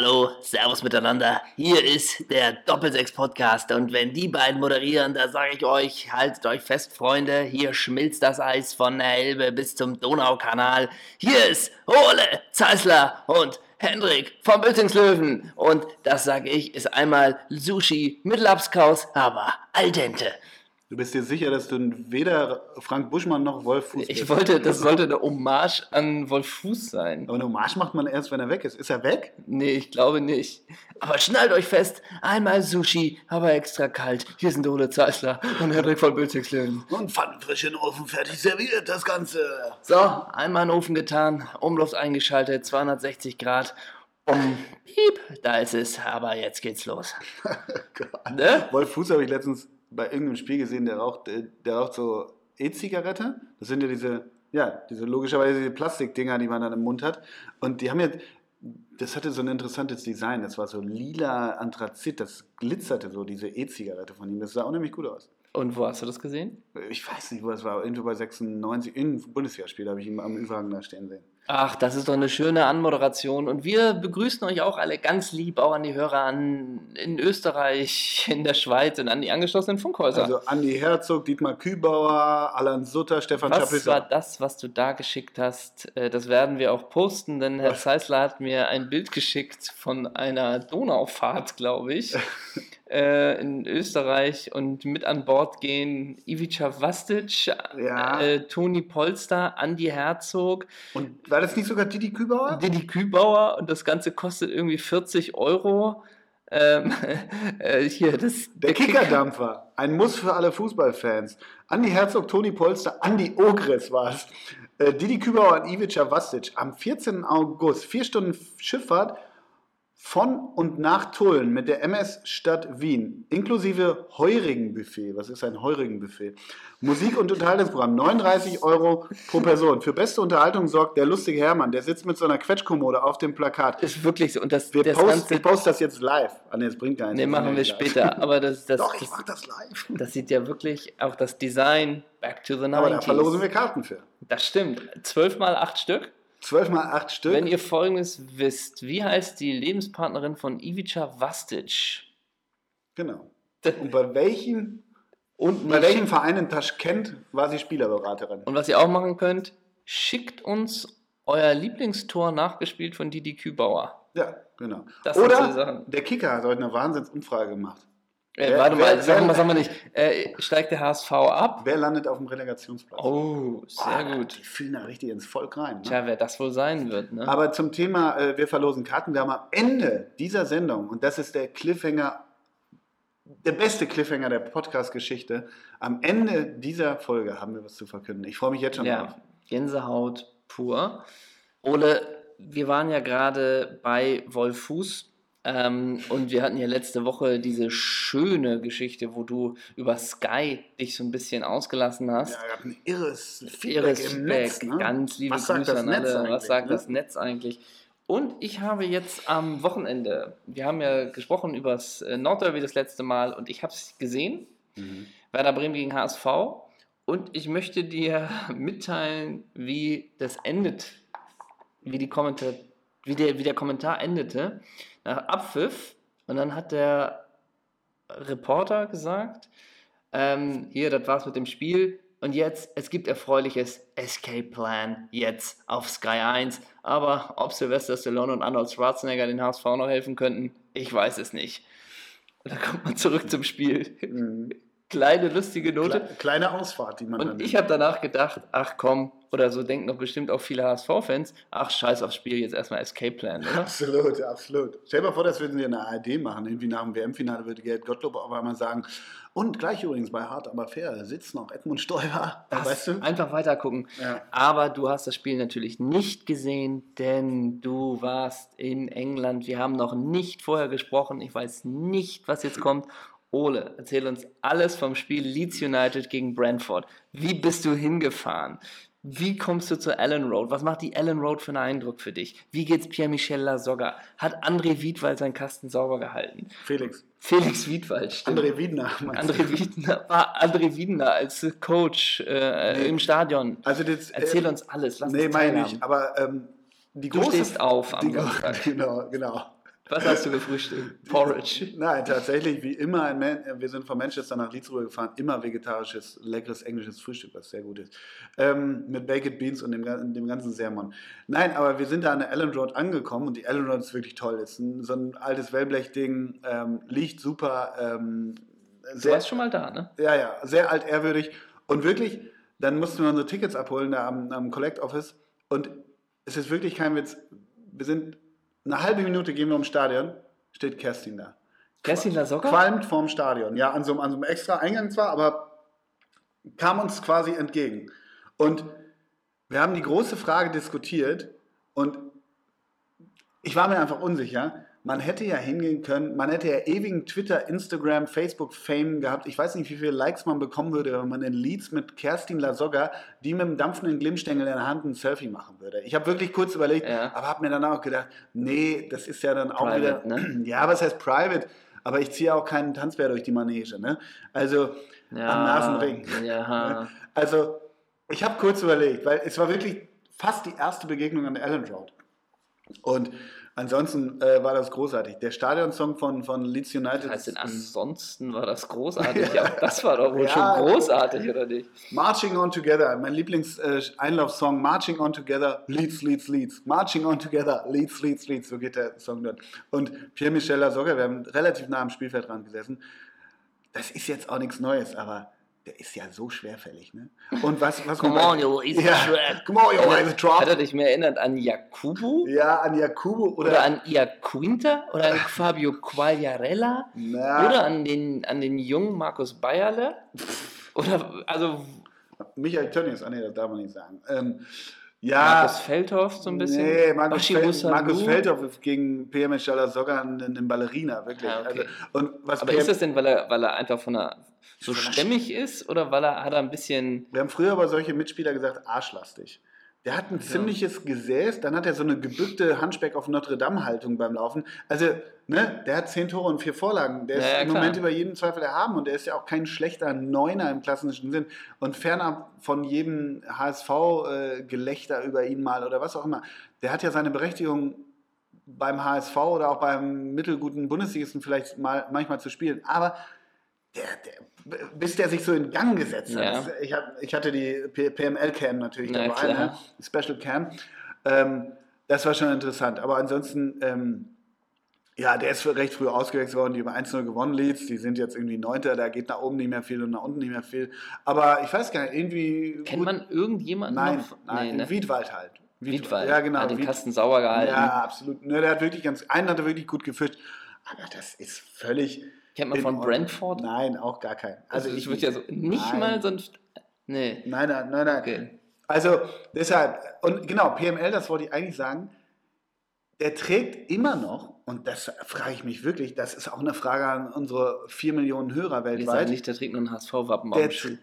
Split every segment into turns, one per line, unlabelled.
Hallo, Servus miteinander. Hier ist der Doppelsechs-Podcast und wenn die beiden moderieren, da sage ich euch, haltet euch fest, Freunde, hier schmilzt das Eis von der Elbe bis zum Donaukanal. Hier ist Ole Zeisler und Hendrik vom Bötzingslöwen und das sage ich, ist einmal Sushi mit Lapskaus, aber al dente.
Du bist dir sicher, dass du weder Frank Buschmann noch Wolf Fuß
Ich wollte, das sollte eine Hommage an Wolf Fuß sein.
Aber eine Hommage macht man erst, wenn er weg ist. Ist er weg?
Nee, ich glaube nicht. Aber schnallt euch fest, einmal Sushi, aber extra kalt. Hier sind Ole Zeisler und Hendrik von Bülzigslöwen.
Und pfannenfrisch in den Ofen fertig serviert, das Ganze.
So, einmal in den Ofen getan, Umluft eingeschaltet, 260 Grad. Um, piep, da ist es. Aber jetzt geht's los.
ne? Wolf Fuß habe ich letztens bei irgendeinem Spiel gesehen, der raucht, äh, der raucht so E-Zigarette. Das sind ja diese, ja, diese logischerweise diese Plastikdinger, die man dann im Mund hat. Und die haben ja, das hatte so ein interessantes Design. Das war so lila Anthrazit, das glitzerte so, diese E-Zigarette von ihm. Das sah unheimlich gut aus.
Und wo hast du das gesehen?
Ich weiß nicht, wo es war. Irgendwo bei 96, in Bundesligaspiel habe ich ihn am Überhang da stehen sehen.
Ach, das ist doch eine schöne Anmoderation. Und wir begrüßen euch auch alle ganz lieb, auch an die Hörer an, in Österreich, in der Schweiz und an die angeschlossenen Funkhäuser.
Also Andi Herzog, Dietmar Kübauer, Alan Sutter, Stefan
Was Schapissa. war das, was du da geschickt hast? Äh, das werden wir auch posten, denn Herr Zeisler hat mir ein Bild geschickt von einer Donaufahrt, glaube ich. äh, in Österreich und mit an Bord gehen Ivica Vastic, ja. äh, Toni Polster, Andi Herzog.
Und war das nicht sogar Didi Kübauer?
Didi Kübauer und das Ganze kostet irgendwie 40 Euro. Ähm,
äh, hier, das, der, der Kickerdampfer, ein Muss für alle Fußballfans. Andi Herzog, Toni Polster, Andi Ogres war es. Äh, Didi Kübauer und Ivica Vastic am 14. August, vier Stunden Schifffahrt von und nach Tulln mit der MS Stadt Wien, inklusive Heurigenbuffet. Was ist ein Heurigenbuffet? Musik- und Unterhaltungsprogramm, 39 Euro pro Person. Für beste Unterhaltung sorgt der lustige Hermann, der sitzt mit so einer Quetschkommode auf dem Plakat.
Ist wirklich so. Und das,
wir das post, Ganze, ich poste das jetzt live. Ah, nee, das bringt gar nichts.
Nee, machen wir später. Aber das, das,
Doch, ich mach das live.
Das sieht ja wirklich auch das Design back to the 90s.
Aber da verlosen wir Karten für.
Das stimmt. Zwölf mal acht Stück.
12 mal 8 Stück.
Wenn ihr folgendes wisst, wie heißt die Lebenspartnerin von Ivica Vastic?
Genau. Und bei welchen und bei welchem Verein in Taschkent war sie Spielerberaterin?
Und was ihr auch machen könnt, schickt uns euer Lieblingstor nachgespielt von Didi Kübauer.
Ja, genau. Das Oder der Kicker hat heute eine Wahnsinnsumfrage gemacht.
Äh, warte wer, mal, sagen wir, sagen wir nicht. Äh, steigt der HSV ab?
Wer landet auf dem Relegationsplatz?
Oh, sehr oh, gut.
Die fielen da richtig ins Volk rein. Ne?
Tja, wer das wohl sein wird. Ne?
Aber zum Thema, äh, wir verlosen Karten. Wir haben am Ende dieser Sendung, und das ist der Cliffhanger, der beste Cliffhanger der Podcast-Geschichte, am Ende dieser Folge haben wir was zu verkünden. Ich freue mich jetzt schon
ja, drauf. Gänsehaut pur. Ole, wir waren ja gerade bei Wolf Fuß ähm, und wir hatten ja letzte Woche diese schöne Geschichte, wo du über Sky dich so ein bisschen ausgelassen hast.
Ja, ein irres Feedback irres im Netz. Ne?
Ganz liebe Was Grüße an alle. Was sagt ne? das Netz eigentlich? Und ich habe jetzt am Wochenende, wir haben ja gesprochen über das äh, Nordderby das letzte Mal und ich habe es gesehen. Mhm. Werder Bremen gegen HSV. Und ich möchte dir mitteilen, wie das endet, wie, die Kommentar wie, der, wie der Kommentar endete nach Abpfiff. Und dann hat der Reporter gesagt, ähm, hier, das war's mit dem Spiel. Und jetzt, es gibt erfreuliches Escape Plan jetzt auf Sky 1. Aber ob Sylvester Stallone und Arnold Schwarzenegger den HSV noch helfen könnten, ich weiß es nicht. Und dann kommt man zurück zum Spiel. Mhm. Kleine lustige Note.
Kleine Ausfahrt, die man
Und ich habe danach gedacht, ach komm, oder so denken doch bestimmt auch viele HSV-Fans, ach scheiß aufs Spiel, jetzt erstmal Escape Plan, oder?
Absolut, absolut. Stell dir mal vor, das würden sie in der ARD machen. Irgendwie nach dem WM-Finale würde Gerd Gottlob auf einmal sagen, und gleich übrigens bei Hart aber fair sitzt noch Edmund Stoiber.
Das weißt du? Einfach weiter gucken. Ja. Aber du hast das Spiel natürlich nicht gesehen, denn du warst in England. Wir haben noch nicht vorher gesprochen. Ich weiß nicht, was jetzt kommt. Ole, erzähl uns alles vom Spiel Leeds United gegen Brentford. Wie bist du hingefahren? Wie kommst du zur Allen Road? Was macht die Allen Road für einen Eindruck für dich? Wie geht's Pierre-Michel Lasogga? Hat André Wiedwald seinen Kasten sauber gehalten?
Felix.
Felix Wiedwald,
stimmt. André Wiedner.
André Wiedner, war André Wiedner als Coach äh, nee. im Stadion.
Also das,
Erzähl äh, uns alles.
Lass nee, meine ich. Aber ähm, die
du
große,
stehst auf
am die, Genau, genau.
Was hast du gefrühstückt? Porridge.
Nein, tatsächlich, wie immer, wir sind von Manchester nach Leeds rübergefahren, immer vegetarisches, leckeres englisches Frühstück, was sehr gut ist. Ähm, mit Baked Beans und dem, dem ganzen Sermon. Nein, aber wir sind da an der Allen Road angekommen und die Allen Road ist wirklich toll. Ist ein, so ein altes Wellblechding, ähm, liegt super. Ähm,
sehr, du warst schon mal da, ne?
Ja, ja, sehr altehrwürdig und wirklich, dann mussten wir unsere Tickets abholen da am, am Collect Office und es ist wirklich kein Witz. Wir sind eine halbe Minute gehen wir ums Stadion, steht Kerstin da.
Kerstin da sogar?
Qualmt vorm Stadion. Ja, an so, an so einem extra Eingang zwar, aber kam uns quasi entgegen. Und wir haben die große Frage diskutiert und ich war mir einfach unsicher man hätte ja hingehen können, man hätte ja ewigen Twitter, Instagram, Facebook-Fame gehabt. Ich weiß nicht, wie viele Likes man bekommen würde, wenn man in Leads mit Kerstin Lasogga, die mit einem dampfenden Glimmstängel in der Hand ein Selfie machen würde. Ich habe wirklich kurz überlegt, ja. aber habe mir dann auch gedacht, nee, das ist ja dann auch private, wieder, ne? ja, was heißt private? Aber ich ziehe auch keinen Tanzbär durch die Manege, ne? Also ja, am Nasenring. Ja. Also ich habe kurz überlegt, weil es war wirklich fast die erste Begegnung an der Allen Road. Und Ansonsten äh, war das großartig. Der Stadionsong von, von Leeds United.
Das heißt, ansonsten war das großartig. ja, das war doch wohl ja, schon großartig, oder nicht?
Marching On Together, mein Lieblings-Einlaufsong. Äh, Marching On Together, Leeds, Leeds, Leeds. Marching On Together, Leeds, Leeds, Leeds. So geht der Song dort. Und Pierre-Michel Lasogga, wir haben relativ nah am Spielfeld dran gesessen. Das ist jetzt auch nichts Neues, aber der ist ja so schwerfällig, ne? Und was, was
Come on, yo, he's ja,
shred. Come on, yo, he's a drop.
Hat er dich mehr erinnert an Jakubu?
Ja, an Jakubu
oder, oder an Iaquinta oder an Fabio Quagliarella Na. oder an den, an den jungen Markus Bayerle? Oder, also...
Michael Tönnies, ah nee, das darf man nicht sagen. Ähm,
ja, Markus Feldhoff so ein bisschen?
Nee, Markus, Fel Markus Feldhoff gegen PM sogar einen Ballerina, wirklich. Ah, okay.
also, Aber PM ist das denn, weil er, weil er einfach von einer so stämmig ist oder weil er hat er ein bisschen.
Wir haben früher aber solche Mitspieler gesagt, arschlastig. Der hat ein ziemliches Gesäß, dann hat er so eine gebückte Handspeck auf Notre Dame-Haltung beim Laufen. Also, ne, der hat zehn Tore und vier Vorlagen. Der ist ja, im klar. Moment über jeden Zweifel erhaben und der ist ja auch kein schlechter Neuner im klassischen Sinn. Und fernab von jedem HSV-Gelächter äh, über ihn mal oder was auch immer. Der hat ja seine Berechtigung beim HSV oder auch beim mittelguten Bundesligisten vielleicht mal manchmal zu spielen. Aber der, der, bis der sich so in Gang gesetzt hat. Ja. Ich, hab, ich, hatte die PML-Cam natürlich Na, dabei, ne? Special Cam. Ähm, das war schon interessant. Aber ansonsten, ähm, ja, der ist recht früh ausgewechselt worden, die über 1-0 gewonnen Leads. Die sind jetzt irgendwie Neunter, da geht nach oben nicht mehr viel und nach unten nicht mehr viel. Aber ich weiß gar nicht, irgendwie.
Kennt gut, man irgendjemanden
nein,
noch?
Nein, nee, ne? Wiedwald halt.
Wiedwald. Ja, genau. Hat den Wied Kasten sauer gehalten.
Ja, absolut. Ne, der hat wirklich ganz, einen hat er wirklich gut gefischt. Aber das ist völlig,
Kennt man von Brentford?
Nein, auch gar keinen.
Also, also ich würde ja so nicht nein. mal sonst. Nee.
Nein, nein, nein, nein. Okay. Also deshalb, und genau, PML, das wollte ich eigentlich sagen, der trägt immer noch, und das frage ich mich wirklich, das ist auch eine Frage an unsere 4 Millionen Hörer weltweit.
Ich nicht, der trägt nur ein HSV-Wappen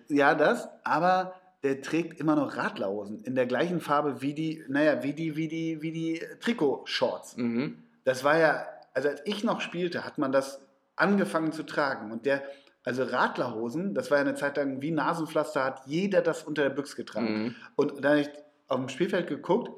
Ja, das, aber der trägt immer noch Radlerhosen in der gleichen Farbe wie die, naja, wie die, wie die, wie die Trikotshorts. Mhm. Das war ja, also als ich noch spielte, hat man das angefangen zu tragen. Und der, also Radlerhosen, das war ja eine Zeit lang wie Nasenpflaster, hat jeder das unter der Büchse getragen. Mhm. Und dann habe ich auf dem Spielfeld geguckt,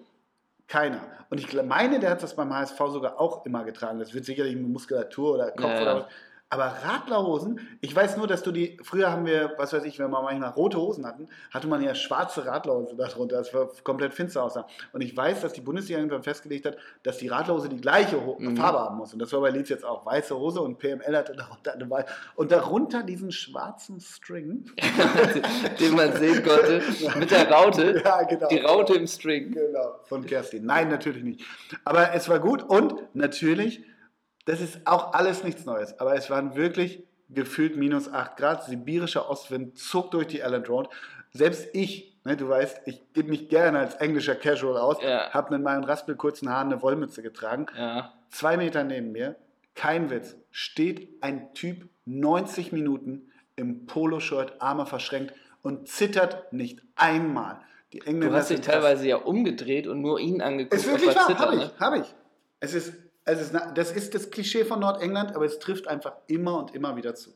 keiner. Und ich meine, der hat das beim HSV sogar auch immer getragen. Das wird sicherlich Muskulatur oder Kopf ja, oder was. Aber Radlerhosen, ich weiß nur, dass du die, früher haben wir, was weiß ich, wenn wir manchmal rote Hosen hatten, hatte man ja schwarze Radlerhosen darunter, das war komplett finster aussah. Und ich weiß, dass die Bundesliga irgendwann festgelegt hat, dass die Radlerhose die gleiche Ho mhm. Farbe haben muss. Und das war bei Leeds jetzt auch weiße Hose und PML hatte darunter eine weiße. Und darunter diesen schwarzen String.
Den man sehen konnte, mit der Raute. Ja, genau. Die Raute im String.
Genau, von Kerstin. Nein, natürlich nicht. Aber es war gut und natürlich das ist auch alles nichts Neues, aber es waren wirklich gefühlt minus 8 Grad. Sibirischer Ostwind zog durch die Island Road. Selbst ich, ne, du weißt, ich gebe mich gerne als englischer Casual aus, ja. habe mit meinen raspelkurzen Haaren eine Wollmütze getragen. Ja. Zwei Meter neben mir, kein Witz, steht ein Typ 90 Minuten im Poloshirt, Arme verschränkt und zittert nicht einmal.
Die Engländer du hast dich teilweise ja umgedreht und nur ihn angeguckt.
Ist wirklich wahr, habe ich, ne? hab ich. Es ist also das ist das Klischee von Nordengland, aber es trifft einfach immer und immer wieder zu.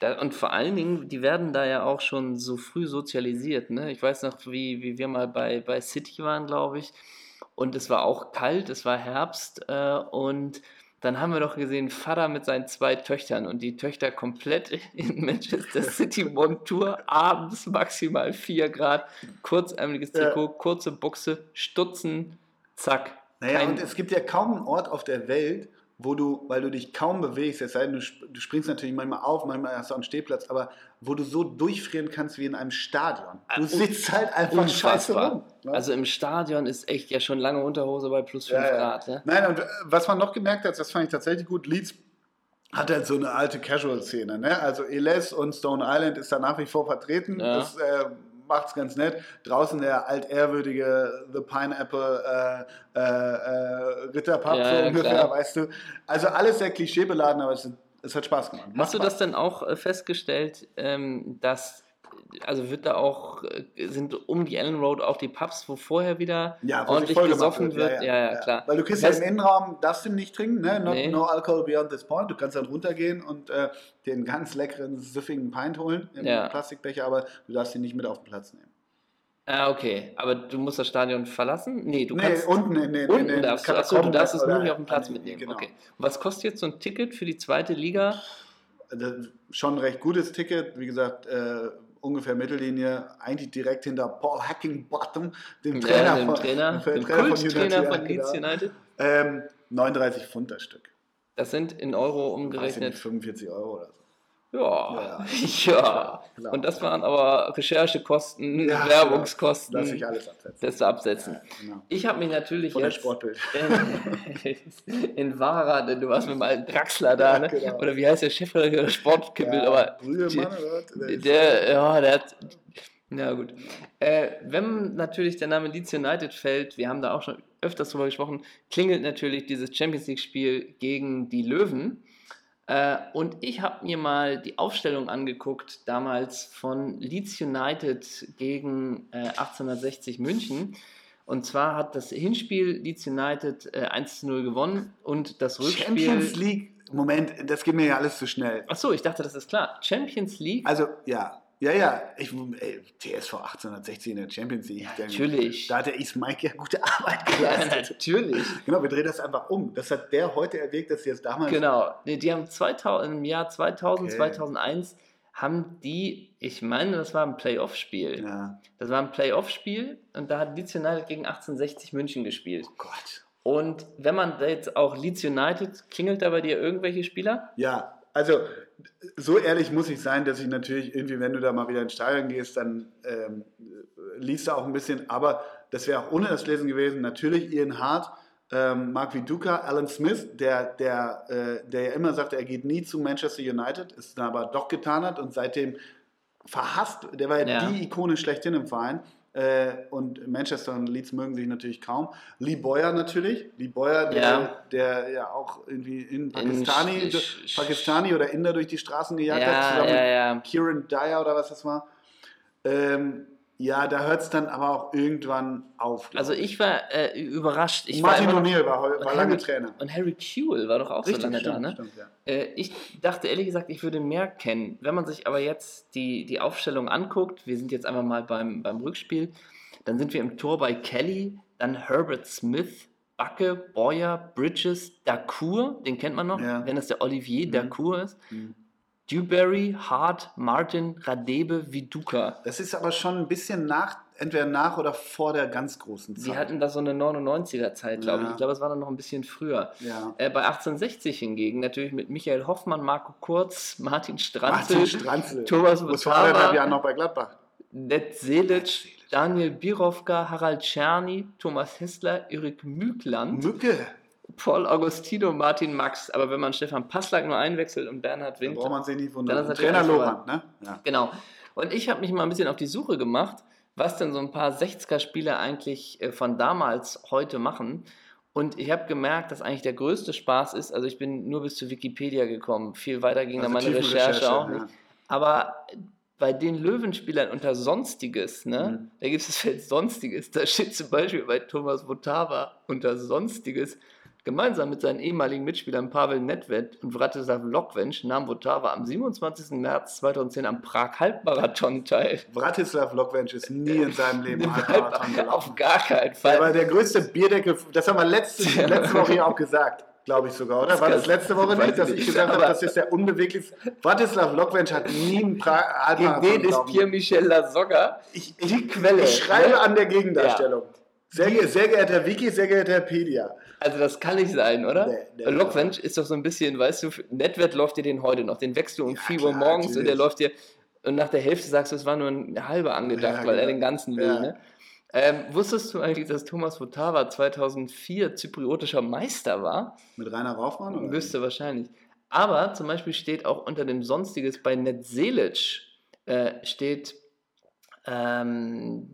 Da, und vor allen Dingen, die werden da ja auch schon so früh sozialisiert. Ne? Ich weiß noch, wie, wie wir mal bei, bei City waren, glaube ich. Und es war auch kalt, es war Herbst äh, und dann haben wir doch gesehen, Vater mit seinen zwei Töchtern und die Töchter komplett in Manchester City Montur, abends maximal 4 Grad, kurzärmeliges Trikot, kurze Buchse, Stutzen, zack.
Naja, und es gibt ja kaum einen Ort auf der Welt, wo du, weil du dich kaum bewegst, es sei denn, du, du springst natürlich manchmal auf, manchmal hast du einen Stehplatz, aber wo du so durchfrieren kannst wie in einem Stadion. Du uh, sitzt halt einfach unfassbar. scheiße rum.
Ne? Also im Stadion ist echt ja schon lange Unterhose bei plus 5 ja, Grad.
Ne? Nein, und äh, was man noch gemerkt hat, das fand ich tatsächlich gut, Leeds hat halt so eine alte Casual-Szene. Ne? Also Eles und Stone Island ist da nach wie vor vertreten. Ja. Das äh, macht es ganz nett. Draußen der altehrwürdige The Pineapple äh, äh, äh Ritterpub, ja, so ungefähr, klar. weißt du. Also alles sehr klischeebeladen, aber es, es hat Spaß gemacht.
Hast du das denn auch äh, festgestellt, ähm, dass also wird da auch, äh, sind um die Ellen Road auch die Pubs, wo vorher wieder ja, ordentlich gesoffen wird. wird. Ja, ja, ja, klar.
Weil du kriegst ja im Innenraum, darfst du nicht trinken, ne? Not, nee. No alcohol beyond this point. Du kannst dann runtergehen und äh, den ganz leckeren, süffigen Pint holen im Plastikbecher, aber du darfst ihn nicht mit auf den Platz nehmen.
Ah, okay. Aber du musst das Stadion verlassen? Nee, du
nee,
kannst.
unten in den.
Unten in den darfst du. Achso, du darfst es nur nicht auf dem Platz mitnehmen. Genau. Okay. Und was kostet jetzt so ein Ticket für die zweite Liga?
Schon ein recht gutes Ticket. Wie gesagt, äh, ungefähr Mittellinie, eigentlich direkt hinter Paul Hackingbottom, dem Trainer, ja, dem
von, Trainer, dem Trainer, Trainer von, Trainer von Leeds
genau. United. Ähm, 39 Pfund das Stück.
Das sind in Euro umgerechnet.
45 Euro oder so.
Ja, ja. ja. Und das waren aber Recherchekosten, ja, Werbungskosten.
Lass ich alles absetzen.
Das absetzen. Ja, genau. Ich habe mich natürlich
Von jetzt Sportbild.
in, in Vara, denn du warst mit meinem Draxler da, ne? Genau. oder wie heißt der Chefredakteur Sportbild, aber der, der, ja, der hat na gut. Äh, wenn natürlich der Name Leeds United fällt, wir haben da auch schon öfters drüber gesprochen, klingelt natürlich dieses Champions League-Spiel gegen die Löwen. Äh, und ich habe mir mal die Aufstellung angeguckt, damals von Leeds United gegen äh, 1860 München. Und zwar hat das Hinspiel Leeds United äh, 1 0 gewonnen und das Rückspiel.
Champions League, Moment, das geht mir ja alles zu schnell.
Achso, ich dachte, das ist klar. Champions League.
Also, ja, ja, ja, ich, ey, TSV 1860 in der Champions League.
Ja, natürlich.
Da hat der Ismaik ja gute Arbeit geleistet.
Ja, natürlich.
Genau, wir drehen das einfach um. Das hat der heute erwägt, dass sie es damals.
Genau, die haben 2000, im Jahr 2000, okay. 2001 haben die, ich meine, das war ein Playoff-Spiel. Ja. Das war ein Playoff-Spiel und da hat Leeds United gegen 1860 München gespielt.
Oh Gott.
Und wenn man da jetzt auch Leeds United, klingelt da bei dir irgendwelche Spieler?
Ja, also so ehrlich muss ich sein, dass ich natürlich irgendwie, wenn du da mal wieder ins Stadion gehst, dann ähm, liest du auch ein bisschen, aber das wäre auch ohne das Lesen gewesen. Natürlich Ian Hart, ähm, Mark Viduka, Alan Smith, der, der, äh, der ja immer sagte, er geht nie zu Manchester United, es dann aber doch getan hat und seitdem verhasst, der war ja, ja. die Ikone schlechthin im Verein. Äh, und Manchester und Leeds mögen sich natürlich kaum. Lee Boyer natürlich. Lee Boyer, der ja, der ja auch irgendwie in Pakistani, in Pakistani oder Inder durch die Straßen gejagt ja, hat, zusammen ja, mit Kieran Dyer oder was das war. Ähm, ja, da hört es dann aber auch irgendwann auf.
Also ich war äh, überrascht. Ich
Martin O'Neill war, war lange Trainer.
Und Harry Kewell war doch auch Richtig, so lange stimmt, da, ne? Stimmt, ja. äh, ich dachte ehrlich gesagt, ich würde mehr kennen. Wenn man sich aber jetzt die, die Aufstellung anguckt, wir sind jetzt einfach mal beim, beim Rückspiel, dann sind wir im Tor bei Kelly, dann Herbert Smith, Backe, Boyer, Bridges, Dacour, den kennt man noch, ja. wenn das der Olivier mhm. Dacour ist. Mhm. Dewberry, Hart, Martin, Radebe, Viduka.
Das ist aber schon ein bisschen nach, entweder nach oder vor der ganz großen Zeit.
Sie hatten da so eine 99er-Zeit, glaube ja. ich. Ich glaube, es war dann noch ein bisschen früher.
Ja.
Äh, bei 1860 hingegen natürlich mit Michael Hoffmann, Marco Kurz, Martin Stranzel, Martin
Stranzel.
Thomas
Muss vor anderthalb Jahren noch bei Gladbach.
Ned Selic, Daniel Birovka, Harald Czerny, Thomas Hessler, Erik Mückland.
Mücke.
Paul Augustino, Martin Max. Aber wenn man Stefan Passlack nur einwechselt und Bernhard Wind.
Dann braucht man sich nicht wundern. Trainer Lorand, ne?
Ja. Genau. Und ich habe mich mal ein bisschen auf die Suche gemacht, was denn so ein paar 60er-Spieler eigentlich äh, von damals heute machen. Und ich habe gemerkt, dass eigentlich der größte Spaß ist, also ich bin nur bis zu Wikipedia gekommen, viel weiter ging also dann meine Recherche, Recherche, auch nicht. Aber bei den Löwenspielern unter Sonstiges, ne, mhm. da gibt es das Feld Sonstiges, da steht zum Beispiel bei Thomas Votava unter Sonstiges, Gemeinsam mit seinen ehemaligen Mitspielern Pavel Nedved und Vratislav Lokwensch nahm Votava am 27. März 2010 am Prag-Halbmarathon teil.
Vratislav Lokwensch ist nie in seinem Leben Halbmarathon
gelaufen. Auf gar keinen Fall.
Er war der größte Bierdeckel, das haben wir letzte, letzte Woche hier auch gesagt glaube ich sogar, oder? Das war das letzte Woche nicht, dass ich gesagt habe, das ist der unbeweglichste. Watislav Lokwensch hat nie einen pra
Gegen den ist Pierre-Michel Lasogga
ich, ich, die Quelle. Ich schreibe ne? an der Gegendarstellung. Ja. Sehr, sehr geehrter Wiki, sehr geehrter Pedia.
Also das kann nicht sein, oder? Nee, nee, ist doch so ein bisschen, weißt du, Netwert läuft dir den heute noch. Den wächst du um ja, 4 Uhr morgens natürlich. und der läuft dir und nach der Hälfte sagst du, es war nur ein halber angedacht, ja, weil genau. er den ganzen will. Ja. Ne? Ähm, wusstest du eigentlich, dass Thomas Votava 2004 zypriotischer Meister war?
Mit Rainer Raufmann?
Oder? Wüsste wahrscheinlich. Aber zum Beispiel steht auch unter dem Sonstiges bei Netzelic äh, steht, ähm,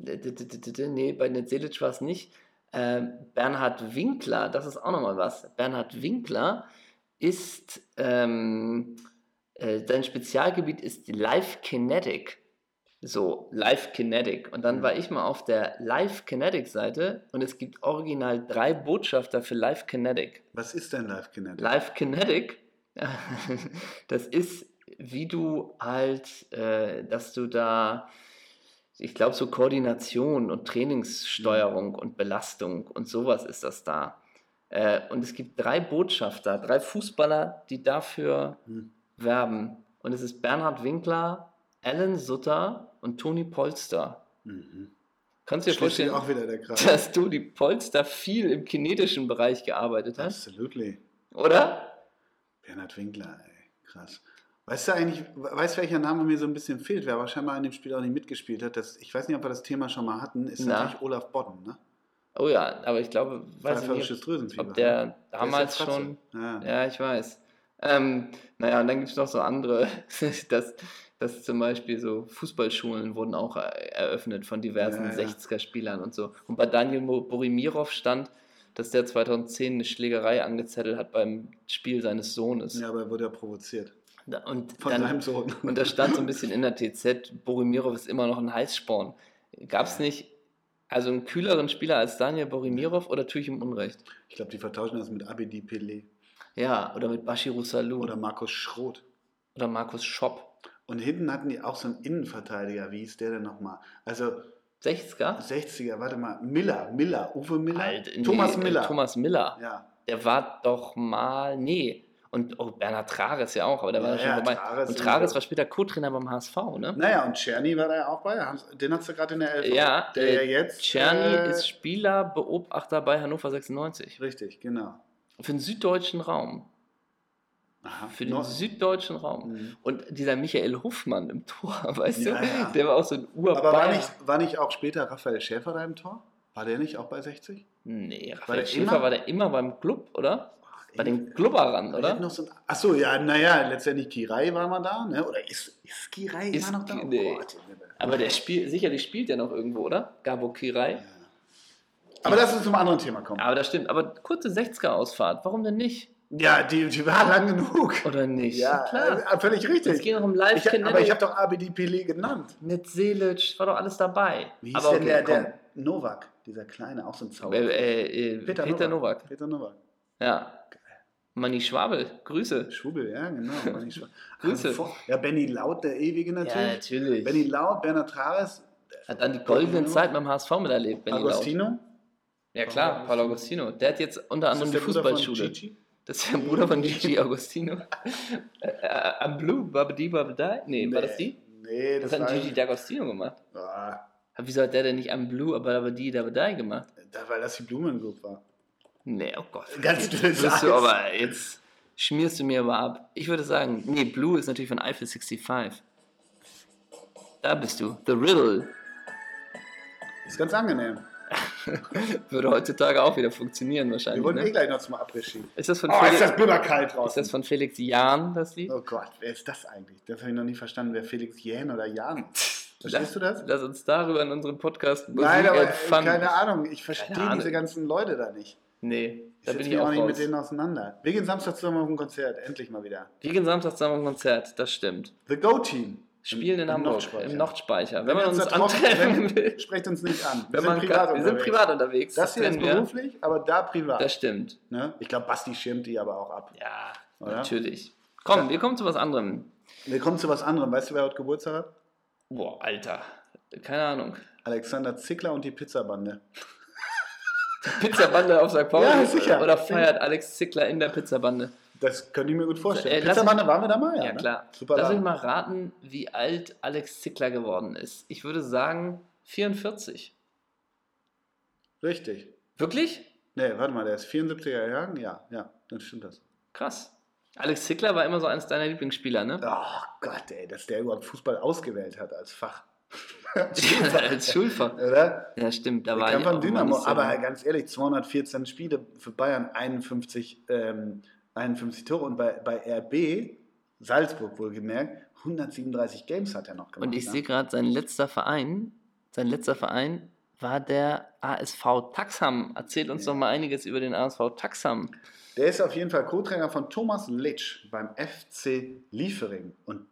nee, bei Netzelic war es nicht, äh, Bernhard Winkler, das ist auch nochmal was. Bernhard Winkler ist, ähm, äh, sein Spezialgebiet ist Live Kinetic so Live Kinetic. Und dann war ich mal auf der Live Kinetic Seite und es gibt original drei Botschafter für Live Kinetic.
Was ist denn Live Kinetic?
Live Kinetic, das ist, wie du halt, äh, dass du da, ich glaube, so Koordination und Trainingssteuerung mhm. und Belastung und sowas ist das da. Äh, und es gibt drei Botschafter, drei Fußballer, die dafür mhm. werben. Und es ist Bernhard Winkler, Alan Sutter und Toni Polster. Mhm. Kannst du dir vorstellen, auch wieder der dass Toni Polster viel im kinetischen Bereich gearbeitet hat?
Absolutely.
Oder?
Bernhard Winkler, ey, krass. Weißt du eigentlich, weißt du, welcher Name mir so ein bisschen fehlt, wer aber scheinbar in dem Spiel auch nicht mitgespielt hat? Das, ich weiß nicht, ob wir das Thema schon mal hatten, ist Na? natürlich Olaf Bodden, ne?
Oh ja, aber ich glaube, weiß ich nicht, ob der ne? damals der schon. Ja. ja. ich weiß. Ähm, naja, und dann gibt es noch so andere, das, dass zum Beispiel so Fußballschulen wurden auch eröffnet von diversen ja, ja. 60er-Spielern und so. Und bei Daniel Borimirov stand, dass der 2010 eine Schlägerei angezettelt hat beim Spiel seines Sohnes.
Ja, aber er wurde ja provoziert.
Und von dann, seinem Sohn. Und da stand so ein bisschen in der TZ, Borimirov ist immer noch ein Heißsporn. Gab es nicht also einen kühleren Spieler als Daniel Borimirov oder tue ich ihm Unrecht?
Ich glaube, die vertauschen das mit Abedi Pelé.
Ja, oder mit Bashiru Salou.
Oder Markus Schroth.
Oder Markus Schopp.
Und hinten hatten die auch so einen Innenverteidiger. Wie hieß der denn nochmal? Also.
60er?
60er, warte mal. Miller, Miller, Uwe Miller.
Alt, Thomas nee, Miller. Thomas Miller. Ja. Der war doch mal. Nee. Und oh, Bernhard Trares ja auch, aber der ja, war ja schon vorbei. Trares und Trares war später Co-Trainer beim HSV, ne?
Naja, und Czerny war da ja auch bei. Den hast du gerade in der Elf.
Ja, der äh, ja jetzt. Czerny äh, ist Spielerbeobachter bei Hannover 96.
Richtig, genau.
Für den süddeutschen Raum. Aha, für den süddeutschen Raum. Mhm. Und dieser Michael Hofmann im Tor, weißt ja, du, ja. der war auch so ein Urbayer.
Aber war nicht, war nicht auch später Raphael Schäfer da im Tor? War der nicht auch bei 60?
Nee, Raphael war Schäfer immer? war der immer beim Club, oder? Bei den Klubberern, oder?
Noch so achso, ja, naja, letztendlich Kirai war mal da, ne? Oder ist, ist Kirai ist, immer noch da?
Nee. Oh, Aber der spielt, sicherlich spielt der noch irgendwo, oder? Gabo Kirai. Ja.
Aber lass uns zum anderen Thema kommen.
Aber das stimmt. Aber kurze 60er-Ausfahrt, warum denn nicht?
Ja, die, die war lang genug.
Oder nicht?
Ja, klar. Äh, völlig richtig.
Es geht noch um live
ich, Aber ich habe doch ABD Pelé genannt.
Mit Selic, war doch alles dabei.
Wie hieß aber denn okay, der, der Novak, dieser Kleine, auch so ein Zauber?
Äh, äh, Peter, Peter Novak. Novak.
Peter Novak.
Ja. Manni Schwabel, Grüße.
Schwubel, ja, genau. Grüße. Also, ja, Benny Laut, der Ewige natürlich. Ja,
natürlich.
Benny Laut, Bernhard Trares.
Hat dann die goldene Zeit beim HSV miterlebt,
Benny Agostino? Laut.
Ja, klar, Paul Agostino. Der hat jetzt unter anderem die Fußballschule. Das ist der Bruder von Gigi Agostino. äh, am Blue, Babadi Babadai? Nee, nee, war das die?
Nee,
das, das hat Gigi D'Agostino gemacht. Ah. Wieso hat der denn nicht am Blue, aber Babadi Babadai gemacht?
Da, weil das die Blumen Group war.
Nee, oh Gott.
Ganz
bist du aber jetzt schmierst du mir aber ab. Ich würde sagen, nee, Blue ist natürlich von Eiffel 65. Da bist du. The Riddle.
Ist ganz angenehm.
Würde heutzutage auch wieder funktionieren wahrscheinlich.
Wir wollen ne? eh gleich noch zum Abrischi.
Ist das von
oh, Felix, ist das bitterkalt draußen.
Ist das von Felix Jahn, das Lied?
Oh Gott, wer ist das eigentlich? Das habe ich noch nie verstanden, wer Felix Jähn oder Jahn Verstehst du das?
Lass uns darüber in unserem Podcast
Musik Nein, aber keine Ahnung. Ich verstehe diese ganzen Leute da nicht.
Nee,
da bin ich auch, nicht raus. mit denen auseinander. Wir gehen Samstag zusammen auf ein Konzert, endlich mal wieder.
Wir gehen Samstag zusammen auf ein Konzert, das stimmt.
The Go Team.
Spielen in, in Hamburg, Nordspeicher. im Nordspeicher. Wenn, wenn man uns antreffen will.
Sprecht uns nicht an.
Wir, sind, privat wir sind privat unterwegs.
Das, hier ist beruflich, aber da privat.
Das stimmt.
Ne? Ich glaube, Basti schirmt die aber auch ab.
Ja, Oder? natürlich. Komm, wir kommen zu was anderem.
Wir kommen zu was anderem. Weißt du, wer heute Geburtstag hat?
Boah, Alter. Keine Ahnung.
Alexander Zickler und die Pizzabande.
Pizzabande auf St. Pauli?
Ja, sicher.
Oder feiert Alex Zickler in der Pizzabande?
Das könnte ich mir gut vorstellen.
Äh,
Pizzabande waren wir da mal,
Ja,
ja. ne?
klar.
Super
Lass mich mal raten, wie alt Alex Zickler geworden ist. Ich würde sagen 44.
Richtig.
Wirklich?
Nee, warte mal, der ist 74er Jahren? Ja, ja, dann stimmt das.
Krass. Alex Zickler war immer so eines deiner Lieblingsspieler, ne?
Oh Gott, ey, dass der überhaupt Fußball ausgewählt hat als Fach.
Als Schulfach.
Oder?
Ja, stimmt. Da war ich
von
auch
Dynamo.
so-
Aber ganz ehrlich, 214 Spiele für Bayern, 51, ähm, 51 Tore und bei, bei RB, Salzburg wohlgemerkt, 137 Games hat er noch gemacht.
Und ich
ne?
sehe gerade, sein letzter Verein, sein letzter Verein war der ASV Taxham. Erzählt uns doch mal einiges über den ASV Taxham.
Der ist auf jeden Fall Co-Trainer von Thomas Litsch beim FC Liefering. Und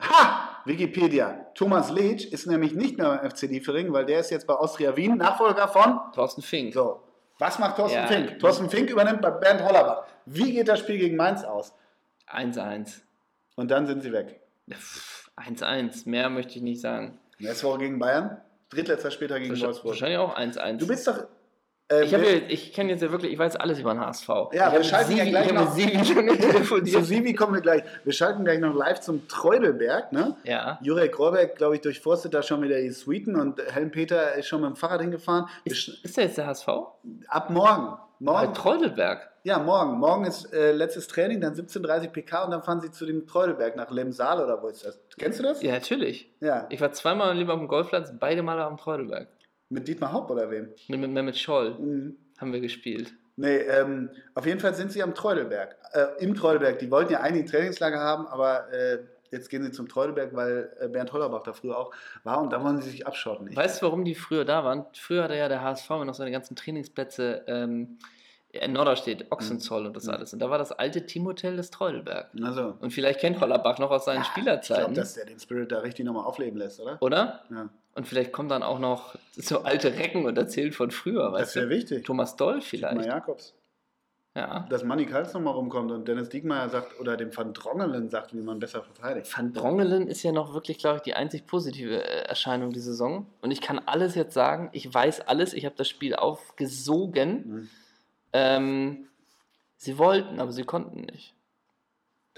ha! Wikipedia. Thomas Litsch ist nämlich nicht mehr beim FC Liefering, weil der ist jetzt bei Austria Wien, Nachfolger von.
Thorsten Fink.
So. Was macht Thorsten
Ja.
Fink? Thorsten Fink übernimmt bei Bernd Hollerbach. Wie geht das Spiel gegen Mainz aus?
1-1.
Und dann sind sie weg.
Pff, 1-1. Mehr möchte ich nicht sagen.
Nächste Woche gegen Bayern, drittletzter Spieltag gegen Wolfsburg.
Wahrscheinlich auch 1-1.
Du bist doch. Äh,
Ich, ja, ich kenne jetzt ja wirklich, ich weiß alles über den HSV.
Ja,
ich
wir schalten ja
Sivi,
gleich
ich habe
noch-
Sivi schon
zu. Sivi kommen wir gleich. Wir schalten gleich noch live zum Treudelberg. Ne?
Ja.
Jurek Rohrbeck, glaube ich, durchforstet da schon wieder die Suiten und Helm Peter ist schon mit dem Fahrrad hingefahren.
Ist, ist der jetzt der HSV?
Ab morgen.
Bei
Morgen,
Treudelberg.
ja, morgen. Morgen ist äh, letztes Training, dann 17.30 PK und dann fahren sie zu dem Treudelberg nach Lemsal oder wo ist das? Kennst du das?
Ja, natürlich.
Ja.
Ich war zweimal lieber auf dem Golfplatz, beide Male am Treudelberg.
Mit Dietmar Haupt oder wem?
Mit, mit Mehmet Scholl
Mhm.
haben wir gespielt.
Nee, ähm, auf jeden Fall sind sie am Treudelberg. Äh, Im Treudelberg. Die wollten ja eigentlich ein Trainingslager haben, aber äh, jetzt gehen sie zum Treudelberg, weil äh, Bernd Hollerbach da früher auch war und da wollen sie sich abschotten. Ich,
Weißt du, warum die früher da waren? Früher hatte ja der HSV noch seine ganzen Trainingsplätze ähm, in Norderstedt, Ochsenzoll und das
Mhm.
alles. Und da war das alte Teamhotel des Treudelberg.
also,
Und vielleicht kennt Hollerbach noch aus seinen
ich
Spielerzeiten.
glaube, dass der den Spirit da richtig nochmal aufleben lässt, oder?
oder?
Ja.
Und vielleicht kommt dann auch noch so alte Recken und erzählt von früher,
Das
weißt
wäre
du?
wichtig.
Thomas Doll vielleicht.
Jakobs.
Ja.
Dass Manny Kals nochmal rumkommt und Dennis Diekmeyer sagt, oder dem Van Drongelen sagt, wie man besser verteidigt.
Van Drongelen ist ja noch wirklich, glaube ich, die einzig positive äh, Erscheinung die Saison. Und ich kann alles jetzt sagen. Ich weiß alles. Ich habe das Spiel aufgesogen.
Mhm.
Ähm, sie wollten, aber sie konnten nicht.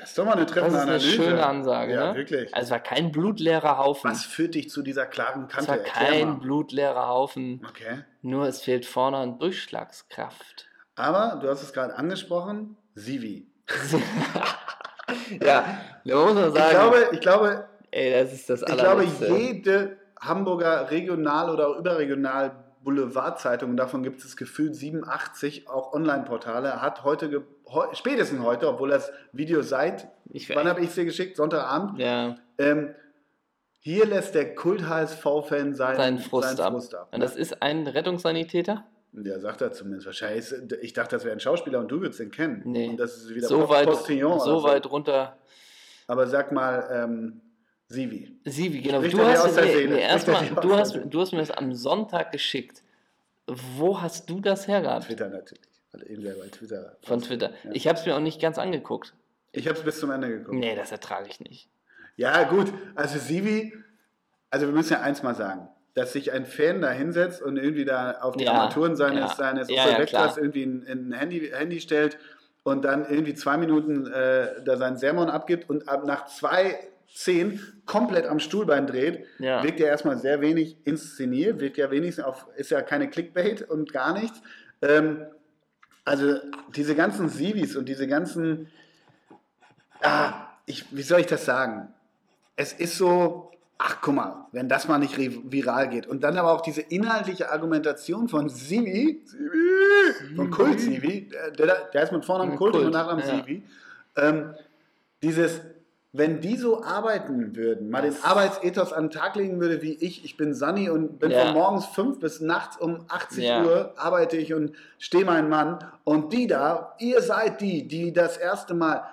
Das ist doch mal eine
Das
treffende
ist eine
Analyse.
schöne Ansage.
Ja,
ne?
wirklich.
Also es war kein blutleerer Haufen.
Was führt dich zu dieser klaren
es
Kante?
war
Erklär
kein
mal.
blutleerer Haufen.
Okay.
Nur es fehlt vorne an Durchschlagskraft.
Aber du hast es gerade angesprochen, Sivi.
ja, da muss man sagen.
Ich glaube, ich glaube,
ey, das ist das
ich glaube, jede Hamburger Regional- oder überregional Boulevardzeitung, und davon gibt es gefühlt 87, auch Online-Portale, hat heute, heu spätestens heute, obwohl das Video seit,
Ich-
wann habe ich es dir geschickt? Sonntagabend.
ja,
Ähm, hier lässt der Kult-HSV-Fan seinen,
seinen Frust,
seinen
ab.
Frust ab.
Und das ist ein Rettungssanitäter?
Ja, sagt er zumindest. Wahrscheinlich, ich dachte, das wäre ein Schauspieler und du würdest den kennen.
Nee.
Und das ist wieder
So
Post-
weit,
Postillon
so weit runter.
Aber sag mal, ähm, Sivi.
Sivi, genau. Du hast, nee, nee, erstmal,
er
du, hast, du hast mir das am Sonntag geschickt. Wo hast du das hergehabt?
Twitter natürlich. Weil irgendwer bei Twitter.
Von Twitter.
Ja.
Ich habe es mir auch nicht ganz angeguckt.
Ich habe es bis zum Ende geguckt.
Nee, das ertrage ich nicht.
Ja, gut. Also Sivi, also wir müssen ja eins mal sagen. Dass sich ein Fan da hinsetzt und irgendwie da auf die
Ja,
Armaturen seines,
ja.
seines
Ja,
irgendwie ein, ein Handy, Handy stellt und dann irgendwie zwei Minuten äh, da seinen Sermon abgibt und ab nach zwei zehn komplett am Stuhlbein dreht,
Ja.
wirkt ja erstmal sehr wenig inszeniert, wirkt ja wenigstens auf, ist ja keine Clickbait und gar nichts. Ähm, also diese ganzen Sivis und diese ganzen, ah, ich, wie soll ich das sagen? Es ist so, ach guck mal, wenn das mal nicht viral geht. Und dann aber auch diese inhaltliche Argumentation von Sivi, Sivi von Kult Sivi, der, der, ist mit Vornamen Kult, und mit
Kult,
Nachnamen
ja.
Sivi. Ähm, dieses, wenn die so arbeiten würden, mal den Arbeitsethos an den Tag legen würde wie ich, ich bin Sunny und bin
Ja.
von morgens 5 bis nachts um 80
Ja.
Uhr arbeite ich und stehe mein Mann und die da, ihr seid die, die das erste Mal,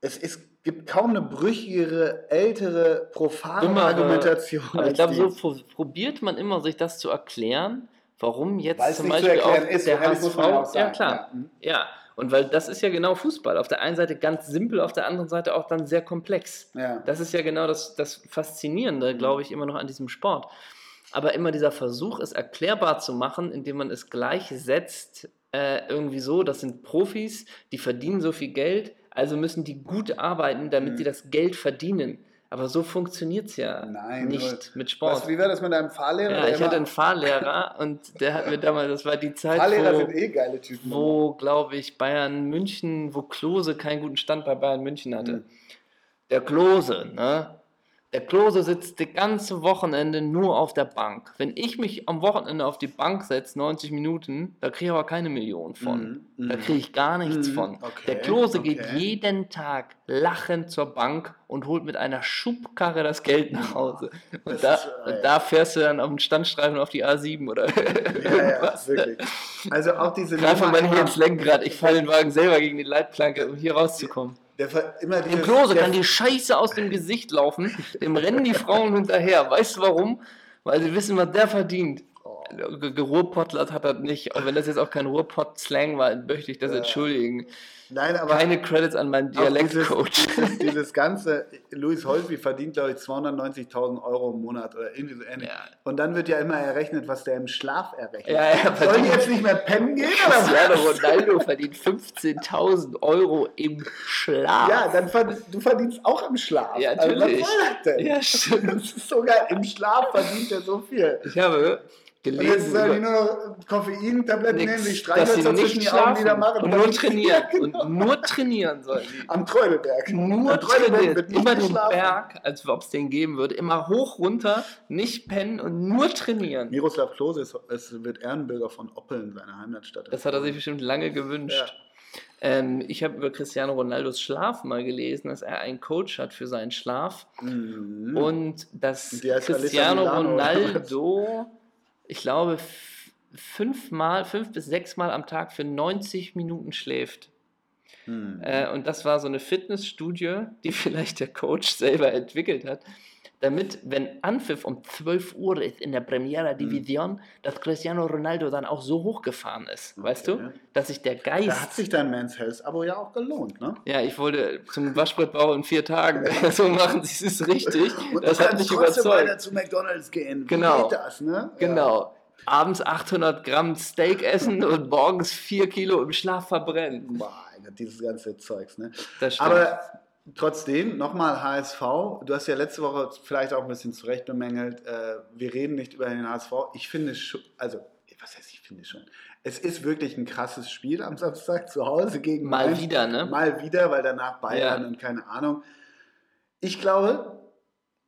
es ist, gibt kaum eine brüchigere, ältere, profane
Dümmere,
Argumentation.
Aber ich glaube, so pro- probiert man immer, sich das zu erklären, warum jetzt
Weil es
zum
zu
Beispiel
erklären
auch
ist,
der HSV. ja klar.
Ja. Mhm.
Ja. Und weil das ist ja genau Fußball. Auf der einen Seite ganz simpel, auf der anderen Seite auch dann sehr komplex.
Ja.
Das ist ja genau das, das Faszinierende, glaube ich, immer noch an diesem Sport. aber immer dieser Versuch, es erklärbar zu machen, indem man es gleichsetzt, äh, irgendwie so, das sind Profis, die verdienen so viel Geld, also müssen die gut arbeiten, damit mhm. sie das Geld verdienen. Aber so funktioniert es ja Nein, nicht mit Sport. Was,
wie war das mit deinem Fahrlehrer?
Ja, ich hatte einen Fahrlehrer und der hat mir damals, das war die Zeit, Fahrlehrer wo, sind eh geile Typen. Wo, glaube ich, Bayern München, wo Klose keinen guten Stand bei Bayern München hatte. Mhm. Der Klose, ne? Der Klose sitzt das ganze Wochenende nur auf der Bank. Wenn ich mich am Wochenende auf die Bank setze, 90 Minuten, da kriege ich aber keine Million von. Mm, Da kriege ich gar nichts mm, von. Okay, der Klose okay. geht jeden Tag lachend zur Bank und holt mit einer Schubkarre das Geld nach Hause. Und, da, ist, und da, fährst du dann auf den Standstreifen auf die A7 oder ja, ja, wirklich. Also auch diese Greif mal hier ins Lenkrad. Ich fahre den Wagen selber gegen die Leitplanke, um hier rauszukommen. Der Im Klose kann die Scheiße aus dem Gesicht laufen, dem rennen die Frauen hinterher. Weißt du warum? Weil sie wissen, was der verdient. Ruhrpottlert hat das nicht. Auch wenn das jetzt auch kein Ruhrpott-Slang war, möchte ich das ja. entschuldigen. Nein, aber Keine Credits an meinen Dialektcoach.
Dieses, dieses, ganze, Louis Holtby verdient, glaube ich, 290.000 Euro im Monat oder irgendwie so ähnlich. Ja. Und dann wird ja immer errechnet, was der im Schlaf errechnet. Ja, ja, Sollen die jetzt nicht mehr pennen gehen?
Cristiano Ronaldo verdient 15.000 Euro im Schlaf.
Ja, dann verdient, du verdienst auch im Schlaf. Ja, natürlich. Also, was soll das denn? Ja, stimmt. Das ist so geil. Im Schlaf verdient er so viel.
Ich habe
gelesen. Und jetzt sollen die nur noch Koffeintabletten nehmen, sich Streichhölzer
zwischen die Augen wieder machen. Und nur trainieren. Ja, genau. Und nur trainieren sollen die.
Am Treuleberg.
Nur Am trainieren. Wird immer den Berg, als ob es den geben würde. Immer hoch, runter, nicht pennen und nur trainieren.
Miroslav Klose ist, es wird Ehrenbürger von Oppeln, seiner Heimatstadt.
Das hat er sich bestimmt lange gewünscht. Ja. Ähm, ich habe über Cristiano Ronaldos Schlaf mal gelesen, dass er einen Coach hat für seinen Schlaf. Mhm. Und dass Cristiano Ronaldo ich glaube, fünfmal, fünf bis sechsmal am Tag für 90 Minuten schläft. Hm. Äh, und das war so eine Fitnessstudie, die vielleicht der Coach selber entwickelt hat, damit, wenn Anpfiff um 12 Uhr ist in der Primera hm. Division, hm. dass Cristiano Ronaldo dann auch so hochgefahren ist, okay. weißt du? Dass sich der Geist... Da
hat sich dein Men's Health Abo ja auch gelohnt, ne?
Ja, ich wollte zum Waschbrettbau in vier Tagen so machen, sie es richtig. Und das hat mich überzeugt. weiter
zu McDonalds gehen.
Genau. Das, ne? Genau. Abends 800 Gramm Steak essen und morgens 4 Kilo im Schlaf verbrennen.
Boah, dieses ganze Zeugs, ne? Das stimmt. Aber trotzdem, nochmal HSV. Du hast ja letzte Woche vielleicht auch ein bisschen zurecht bemängelt. Äh, wir reden nicht über den HSV. Ich finde schon, also, was heißt ich finde schon? Es ist wirklich ein krasses Spiel am Samstag zu Hause gegen
Mal Mainz. wieder, ne?
Mal wieder, weil danach Bayern ja. und keine Ahnung. Ich glaube,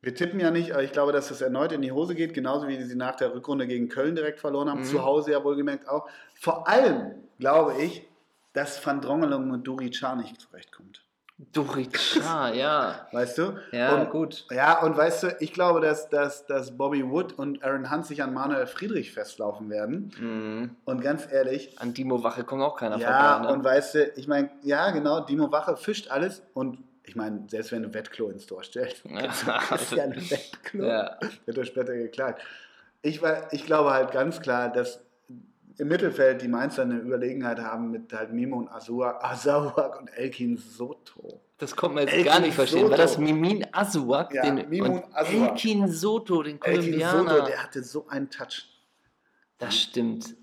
wir tippen ja nicht, aber ich glaube, dass das erneut in die Hose geht, genauso wie sie nach der Rückrunde gegen Köln direkt verloren haben. Mhm. Zu Hause ja wohlgemerkt auch. Vor allem glaube ich, dass Van Drongelung und Durichar nicht zurechtkommt.
Durichar, ja.
Weißt du?
Ja,
und,
gut.
Ja, und weißt du, ich glaube, dass, dass, dass Bobby Wood und Aaron Hunt sich an Manuel Friedrich festlaufen werden. Mhm. Und ganz ehrlich.
An Dimo Wache kommt auch keiner
ja, vorbei. Ja, ne? und weißt du, ich meine, ja, genau, Dimo Wache fischt alles und ich meine, selbst wenn du Wettklo ins Tor stellst, das ist ja ein Wettklo. Ja. Wird er später geklagt. Ich, war, ich glaube halt ganz klar, dass im Mittelfeld die Mainzer eine Überlegenheit haben mit halt Mimo und Azawak und Elkin Soto.
Das kommt man jetzt Elkin gar nicht verstehen. Soto. War das Mimin Azuak? Ja, den, Mimo und Azuak. Elkin Soto, den Kolumbianer. Elkin Soto,
der hatte so einen Touch.
Das stimmt.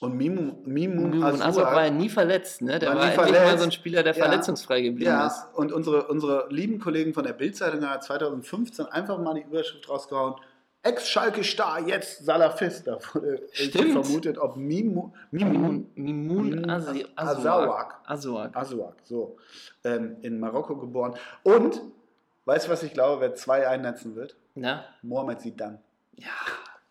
Und Mimu, Mimu,
Mimu Azua war ja nie verletzt, ne? Der war, war endlich mal so ein Spieler, der ja, verletzungsfrei geblieben ja. ist.
Und unsere, unsere lieben Kollegen von der Bildzeitung haben 2015 einfach mal die Überschrift rausgehauen. Ex-Schalke-Star, jetzt Salafist. Da wurde vermutet, ob Mimu, Mimu,
Mimun
Azawak. Azawak. Azawak, so. Ähm, in Marokko geboren. Und, weißt du, was ich glaube, wer zwei einnetzen wird?
Na?
Mohamed Zidane.
Ja.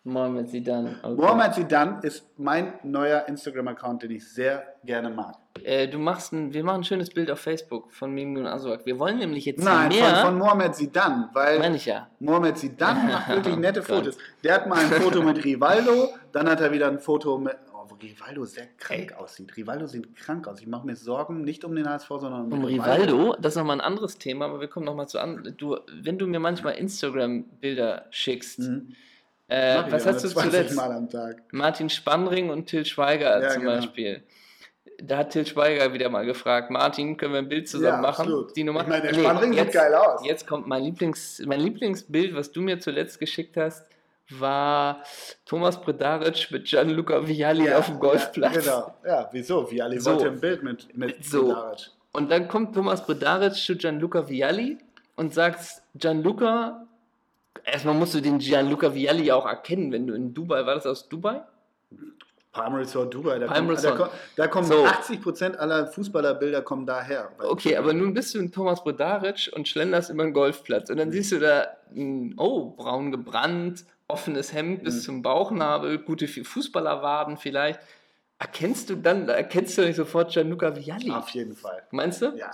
Mohamed Zidane.
Okay. Mohamed Zidane ist mein neuer Instagram-Account, den ich sehr gerne mag.
Äh, du machst ein, wir machen ein schönes Bild auf Facebook von Mimun Azwak. Wir wollen nämlich jetzt
Nein,
mehr...
Von, von Mohamed Zidane, weil
Meine ich ja.
Mohamed Zidane macht wirklich nette Fotos. Der hat mal ein Foto mit Rivaldo, dann hat er wieder ein Foto mit... Oh, wo Rivaldo sehr krank Ey. aussieht. Rivaldo sieht krank aus. Ich mache mir Sorgen, nicht um den HSV, sondern
um, um Rivaldo. Rivaldo. Das ist nochmal ein anderes Thema, aber wir kommen nochmal zu an. Du, wenn du mir manchmal Instagram-Bilder schickst... Mhm äh, was hast du zuletzt?
Mal am Tag.
Martin Spannring und Till Schweiger ja, zum genau. Beispiel. Da hat Till Schweiger wieder mal gefragt, Martin, können wir ein Bild zusammen ja, machen?
Die Nummer. Ich meine, der Spannring nee, sieht geil aus.
Jetzt kommt mein, Lieblings, mein Lieblingsbild, was du mir zuletzt geschickt hast, war Thomas Bredaric mit Gianluca Vialli ja, auf dem Golfplatz.
Ja, genau. Ja, wieso? Vialli so. wollte im Bild mit, mit
so. Bredaric. Und dann kommt Thomas Bredaric zu Gianluca Vialli und sagt, Gianluca, erstmal musst du den Gianluca Vialli auch erkennen, wenn du in Dubai, war das aus Dubai?
Palm Resort Dubai, da, Palm kommt, Resort. da, da kommen so. 80% aller Fußballerbilder kommen daher.
Okay, aber nun bist du in Thomas Brodaric und schlenderst über den Golfplatz und dann siehst du da, oh, braun gebrannt, offenes Hemd bis mhm. zum Bauchnabel, gute Fußballerwaden vielleicht. Erkennst du dann, erkennst du nicht sofort Gianluca Vialli?
Auf jeden Fall.
Meinst du?
Ja.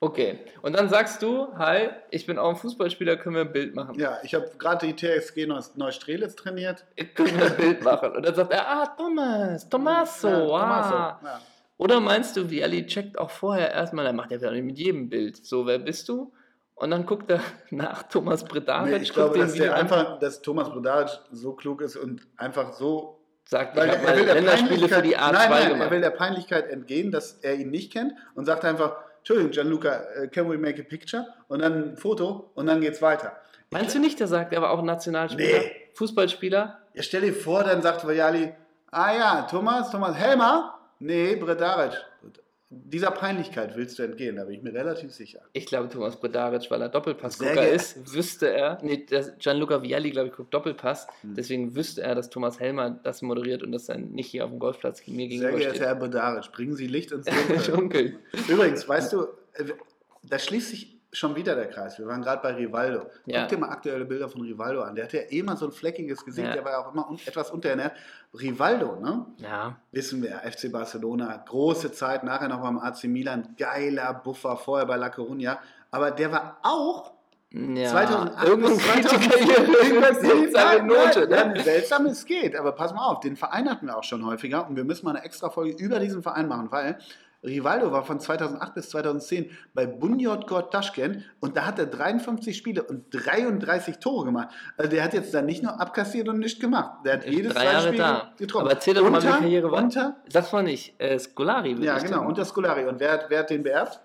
Okay. Und dann sagst du, hi, ich bin auch ein Fußballspieler, können wir ein Bild machen?
Ja, ich habe gerade die TSG Neustrelitz trainiert.
Können wir ein Bild machen? Und dann sagt er, ah, Thomas, Tommaso, ja, ah. Tommaso ja. Oder meinst du, Vialli checkt auch vorher erstmal, er macht ja nicht mit jedem Bild. So, wer bist du? Und dann guckt er nach Thomas Bredaric. Nee,
ich glaube, dass, der einfach, dass Thomas Bredaric so klug ist und einfach so
sagt, weil ich habe Länderspiele für die A2
nein, nein. Er will der Peinlichkeit entgehen, dass er ihn nicht kennt und sagt einfach, Entschuldigung, Gianluca, uh, can we make a picture? Und dann ein Foto und dann geht's weiter.
Meinst du nicht, der sagt, er war auch Nationalspieler? Nee. Fußballspieler?
Ja, stell dir vor, dann sagt Vajali, ah ja, Thomas, Thomas Helmer? Nee, Bredaric dieser Peinlichkeit willst du entgehen, da bin ich mir relativ sicher.
Ich glaube, Thomas Bredaric, weil er Doppelpassgucker ist, wüsste er, nee, Gianluca Vialli, glaube ich, guckt Doppelpass, hm. deswegen wüsste er, dass Thomas Helmer das moderiert und dass er nicht hier auf dem Golfplatz mir gegenüber
Sehr geehrter Herr Bredaric, bringen Sie Licht ins Dunkel. Übrigens, weißt du, äh, da schließt sich schon wieder der Kreis. Wir waren gerade bei Rivaldo. Ja. Guck dir mal aktuelle Bilder von Rivaldo an. Der hatte ja eh mal so ein fleckiges Gesicht, ja. der war ja auch immer un etwas unterernährt. Rivaldo, ne?
Ja.
Wissen wir, FC Barcelona, große Zeit, nachher noch beim AC Milan, geiler Buffer, vorher bei La Coruña. Aber der war auch
ja, 2008 irgendwann 2010
seine Note. Ne? Ja, seltsam es geht, aber pass mal auf, den Verein hatten wir auch schon häufiger und wir müssen mal eine extra Folge über diesen Verein machen, weil Rivaldo war von 2008 bis 2010 bei Bunyodkor Taschkent und da hat er 53 Spiele und 33 Tore gemacht. Also der hat jetzt dann nicht nur abkassiert und nichts gemacht. Der hat jedes
drei Spiel da. getroffen. Aber erzähl doch mal, wie Karriere war. Unter, Sag's mal nicht. Äh, Scolari.
Ja, genau, unter Scolari. Und wer hat, wer hat den beerbt?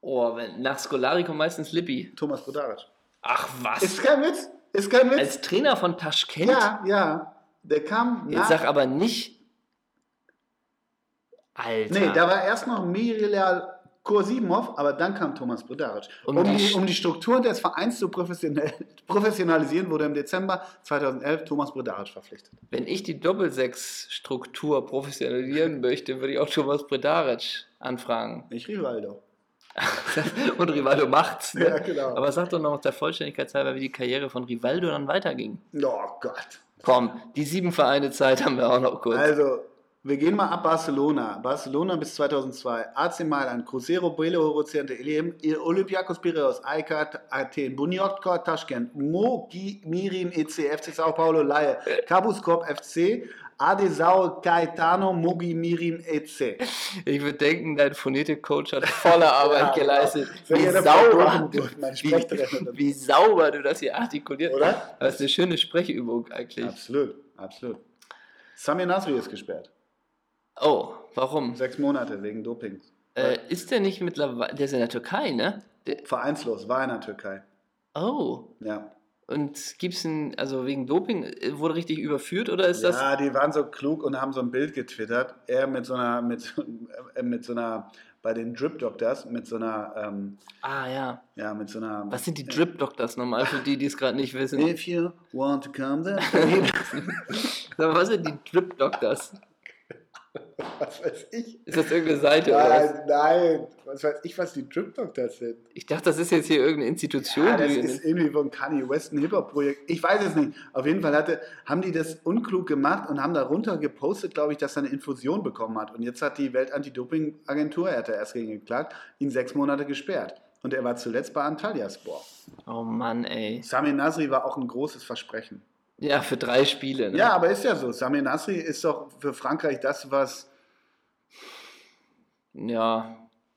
Oh, wenn, nach Scolari kommt meistens Lippi.
Thomas Bodaric.
Ach was.
Ist kein Witz. Ist kein Witz.
Als Trainer von Taschkent?
Ja, ja. Der kam
Jetzt sag aber nicht Alter.
Nee, da war erst noch Mirila Kursimov, aber dann kam Thomas Brodaric. Um, um, die, um die Strukturen des Vereins zu professionalisieren, wurde im Dezember 2011 Thomas Brodaric verpflichtet.
Wenn ich die Doppelsechs-Struktur professionalisieren möchte, würde ich auch Thomas Brodaric anfragen.
Nicht Rivaldo.
Und Rivaldo macht's. Ne?
Ja, genau.
Aber sag doch noch der Vollständigkeit halber, wie die Karriere von Rivaldo dann weiterging.
Oh Gott.
Komm, die sieben Vereine Zeit haben wir auch noch kurz.
Also, wir gehen mal ab Barcelona. Barcelona bis 2002. AC Mailand, Cruzeiro, Belo Horizonte, Olympiakos Piraeus, AEK Athen, Bunyotka Taschkent, Mogi Mirim EC, FC Sao Paulo Laie, Cabus Corp FC, Adesau Caetano Mogi Mirim EC.
Ich würde denken, dein Phonetik-Coach hat volle Arbeit ja, geleistet. Wie sauber, du, wie, wie, sauber du das hier artikuliert
hast.
Das ist eine schöne Sprechübung eigentlich.
Absolut, absolut. Samir Nasri ist gesperrt.
Oh, warum?
Sechs Monate wegen Doping.
Äh, ist der nicht mittlerweile, der ist in der Türkei, ne? Der
Vereinslos, war in der Türkei.
Oh.
Ja.
Und gibt es einen, also wegen Doping, äh, wurde richtig überführt oder ist
ja,
das?
Ja, die waren so klug und haben so ein Bild getwittert. Er mit so einer, mit, äh, mit so einer, bei den Drip Doctors, mit so einer. Ähm,
ah, ja.
Ja, mit so einer.
Was sind die Drip Doctors nochmal für die, die es gerade nicht wissen?
If you want to come there.
was sind die Drip Doctors?
Was weiß ich?
Ist das irgendeine Seite?
Nein, oder was? nein. Was weiß ich, was die Drip Doctors sind?
Ich dachte, das ist jetzt hier irgendeine Institution.
Ja, das ist irgendwie von Kanye West ein Hip-Hop-Projekt. Ich weiß es nicht. Auf jeden Fall hatte, haben die das unklug gemacht und haben darunter gepostet, glaube ich, dass er eine Infusion bekommen hat. Und jetzt hat die Welt-Anti-Doping-Agentur, er hat da erst gegen geklagt, ihn sechs Monate gesperrt. Und er war zuletzt bei Antalyaspor.
Oh Mann, ey.
Sami Nasri war auch ein großes Versprechen.
Ja, für drei Spiele. Ne?
Ja, aber ist ja so. Samir Nasri ist doch für Frankreich das, was.
Ja.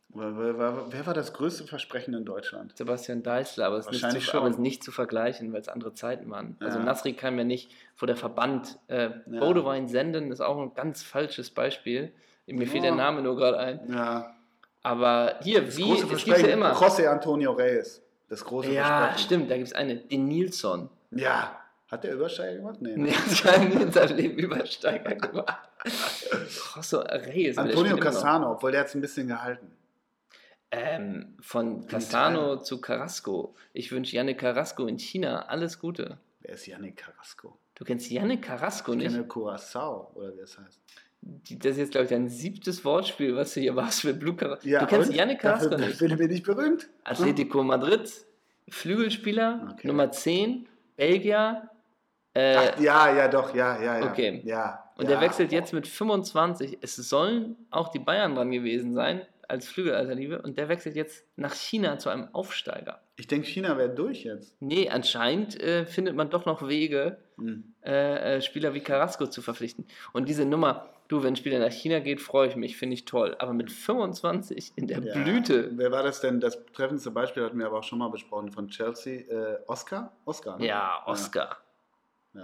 Wer, war das größte Versprechen in Deutschland?
Sebastian Deißler, aber es ist nicht, zu, ist nicht zu vergleichen, weil es andere Zeiten waren. Also ja. Also Nasri kam ja nicht vor der Verband. Äh, ja. Bodewein senden ist auch ein ganz falsches Beispiel. Mir ja. fehlt der Name nur gerade ein.
Ja.
Aber hier,
das
wie,
große es gibt ja immer. José Antonio Reyes. Das große
Ja, Versprechen. stimmt, da gibt es eine. Den Nilsson.
Ja. Hat der Übersteiger gemacht?
Nee, nee hat nie in seinem Leben Übersteiger gemacht. Rosso Reyes.
Antonio Cassano, obwohl der hat es ein bisschen gehalten.
Ähm, von Castano zu Carrasco. Ich wünsche Yannick Carrasco in China alles Gute.
Wer ist Yannick Carrasco?
Du kennst Yannick Carrasco
ich
nicht?
Ich kenne Curacao, oder wie es heißt.
Das ist jetzt, glaube ich, dein siebtes Wortspiel, was du hier machst mit Blue Carrasco. Ja, du kennst Yannick Carrasco dafür,
nicht? Dafür bin ich berühmt.
Atletico Madrid, Flügelspieler, okay. Nummer 10, Belgier.
Äh, Ach, ja, ja, doch, ja, ja, ja.
Okay.
Ja,
Und
ja,
der wechselt jetzt mit 25. Es sollen auch die Bayern dran gewesen sein als Flügelalternative und der wechselt jetzt nach China zu einem Aufsteiger.
Ich denke, China wäre durch jetzt.
Nee, anscheinend äh, findet man doch noch Wege, hm. äh, Spieler wie Carrasco zu verpflichten. Und diese Nummer, du, wenn ein Spieler nach China geht, freue ich mich, finde ich toll. Aber mit 25 in der ja. Blüte.
Wer war das denn? Das treffendste Beispiel hatten wir aber auch schon mal besprochen von Chelsea. Äh, Oscar? Oscar,
ne? Ja, Oscar. Ja.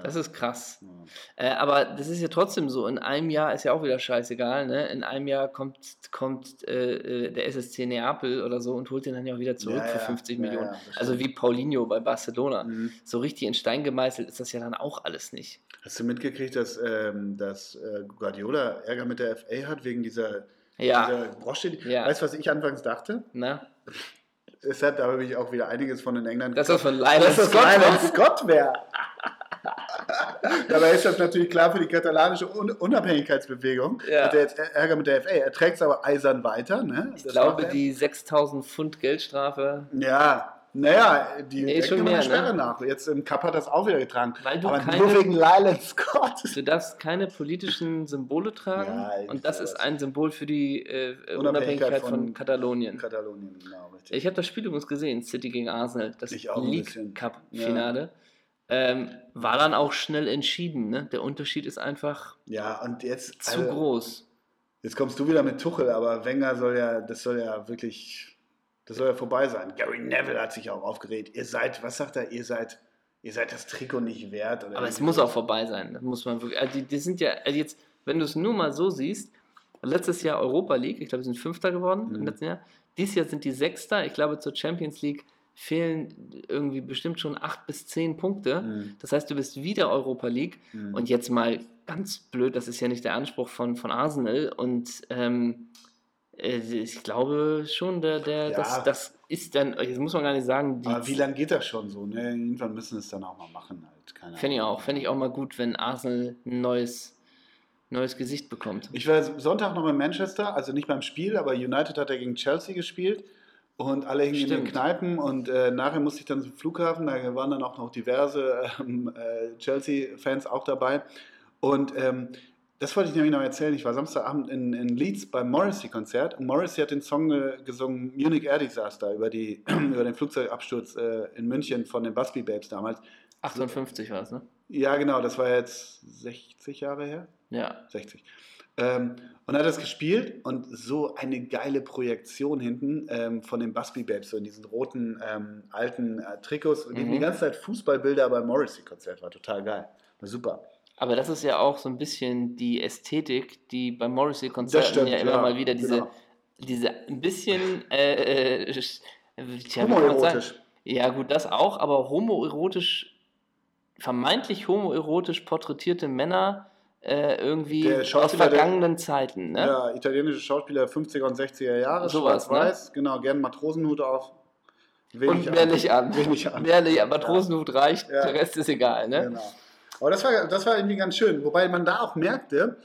Das ist krass. Ja. Äh, aber das ist ja trotzdem so. In einem Jahr ist ja auch wieder scheißegal. Ne? In einem Jahr kommt, kommt äh, äh der SSC Neapel oder so und holt den dann ja auch wieder zurück ja, für 50 Millionen. also wie Paulinho bei Barcelona. Mhm. So richtig in Stein gemeißelt ist das ja dann auch alles nicht.
Hast du mitgekriegt, dass, ähm, dass äh, Guardiola Ärger mit der FA hat wegen dieser,
ja.
dieser Brosche? Weißt du, was ich anfangs dachte?
Na?
Es hat aber auch wieder einiges von den Engländern.
Dass das von Lionel Scott,
Scott wäre. Dabei ist das natürlich klar für die katalanische Unabhängigkeitsbewegung. Ja. Hat er jetzt Ärger mit der FA. Er trägt es aber eisern weiter. Ne?
Ich glaube, die 6000 Pfund Geldstrafe.
Ja, naja, die
nee, schon mehr, Sperre ne?
nach. Jetzt im Cup hat das auch wieder getragen.
Weil du
aber
keine,
nur wegen Lylan Scott.
Du darfst keine politischen Symbole tragen. Ja, und das ist ein Symbol für die äh, Unabhängigkeit, Unabhängigkeit von, von, Katalonien.
Katalonien, genau.
Richtig. Ich habe das Spiel übrigens gesehen, City gegen Arsenal, das League Cup Finale. Ja. Ähm, war dann auch schnell entschieden. Ne? Der Unterschied ist einfach
ja, und jetzt,
zu also, groß.
Jetzt kommst du wieder mit Tuchel, aber Wenger soll ja, das soll ja wirklich, das soll ja vorbei sein. Gary Neville hat sich auch aufgeregt. Ihr seid, was sagt er, ihr seid, ihr seid das Trikot nicht wert.
aber es muss auch vorbei sein. Das muss man wirklich. Also die, die sind ja, also jetzt, wenn du es nur mal so siehst, letztes Jahr Europa League, ich glaube, wir sind Fünfter geworden mhm. im letzten Jahr. Dieses Jahr sind die Sechster. Ich glaube, zur Champions League fehlen irgendwie bestimmt schon acht bis zehn Punkte. Mhm. Das heißt, du bist wieder Europa League. Mhm. Und jetzt mal ganz blöd, das ist ja nicht der Anspruch von, von Arsenal. Und ähm, äh, ich glaube schon, der, der, ja. das, das ist dann, jetzt muss man gar nicht sagen.
Aber wie lange geht das schon so? Ne? Irgendwann müssen es dann auch mal machen. Halt.
Fände ich auch. Fände ich auch mal gut, wenn Arsenal ein neues neues Gesicht bekommt.
Ich war Sonntag noch in Manchester, also nicht beim Spiel, aber United hat ja gegen Chelsea gespielt und alle hingen Stimmt. in den Kneipen und äh, nachher musste ich dann zum Flughafen, da waren dann auch noch diverse ähm, äh, Chelsea-Fans auch dabei. Und ähm, das wollte ich nämlich noch erzählen. Ich war Samstagabend in, in Leeds beim Morrissey-Konzert und Morrissey hat den Song äh, gesungen, Munich Air Disaster, über, die, über den Flugzeugabsturz äh, in München von den Busby Babes damals.
58 war es, ne?
Ja, genau, das war jetzt 60 Jahre her.
Ja.
60. Ähm, und hat das gespielt und so eine geile Projektion hinten ähm, von den Busby Babes, so in diesen roten ähm, alten äh, Trikots. Und mhm. die ganze Zeit Fußballbilder beim Morrissey-Konzert war total geil. War super.
Aber das ist ja auch so ein bisschen die Ästhetik, die beim Morrissey-Konzert ja immer ja, mal wieder diese, genau. diese ein bisschen äh, äh,
homoerotisch.
Ja, gut, das auch, aber homoerotisch, vermeintlich homoerotisch porträtierte Männer äh, irgendwie aus vergangenen der, Zeiten. Ne?
Ja, italienische Schauspieler 50er und 60er Jahre,
sowas, weiß,
ne? genau, gerne Matrosenhut auf.
Wenig und mehr nicht an. Wenig an. Mehr nicht, Matrosenhut reicht, ja. der Rest ist egal. Ne? Genau.
Aber das war, das war irgendwie ganz schön, wobei man da auch merkte,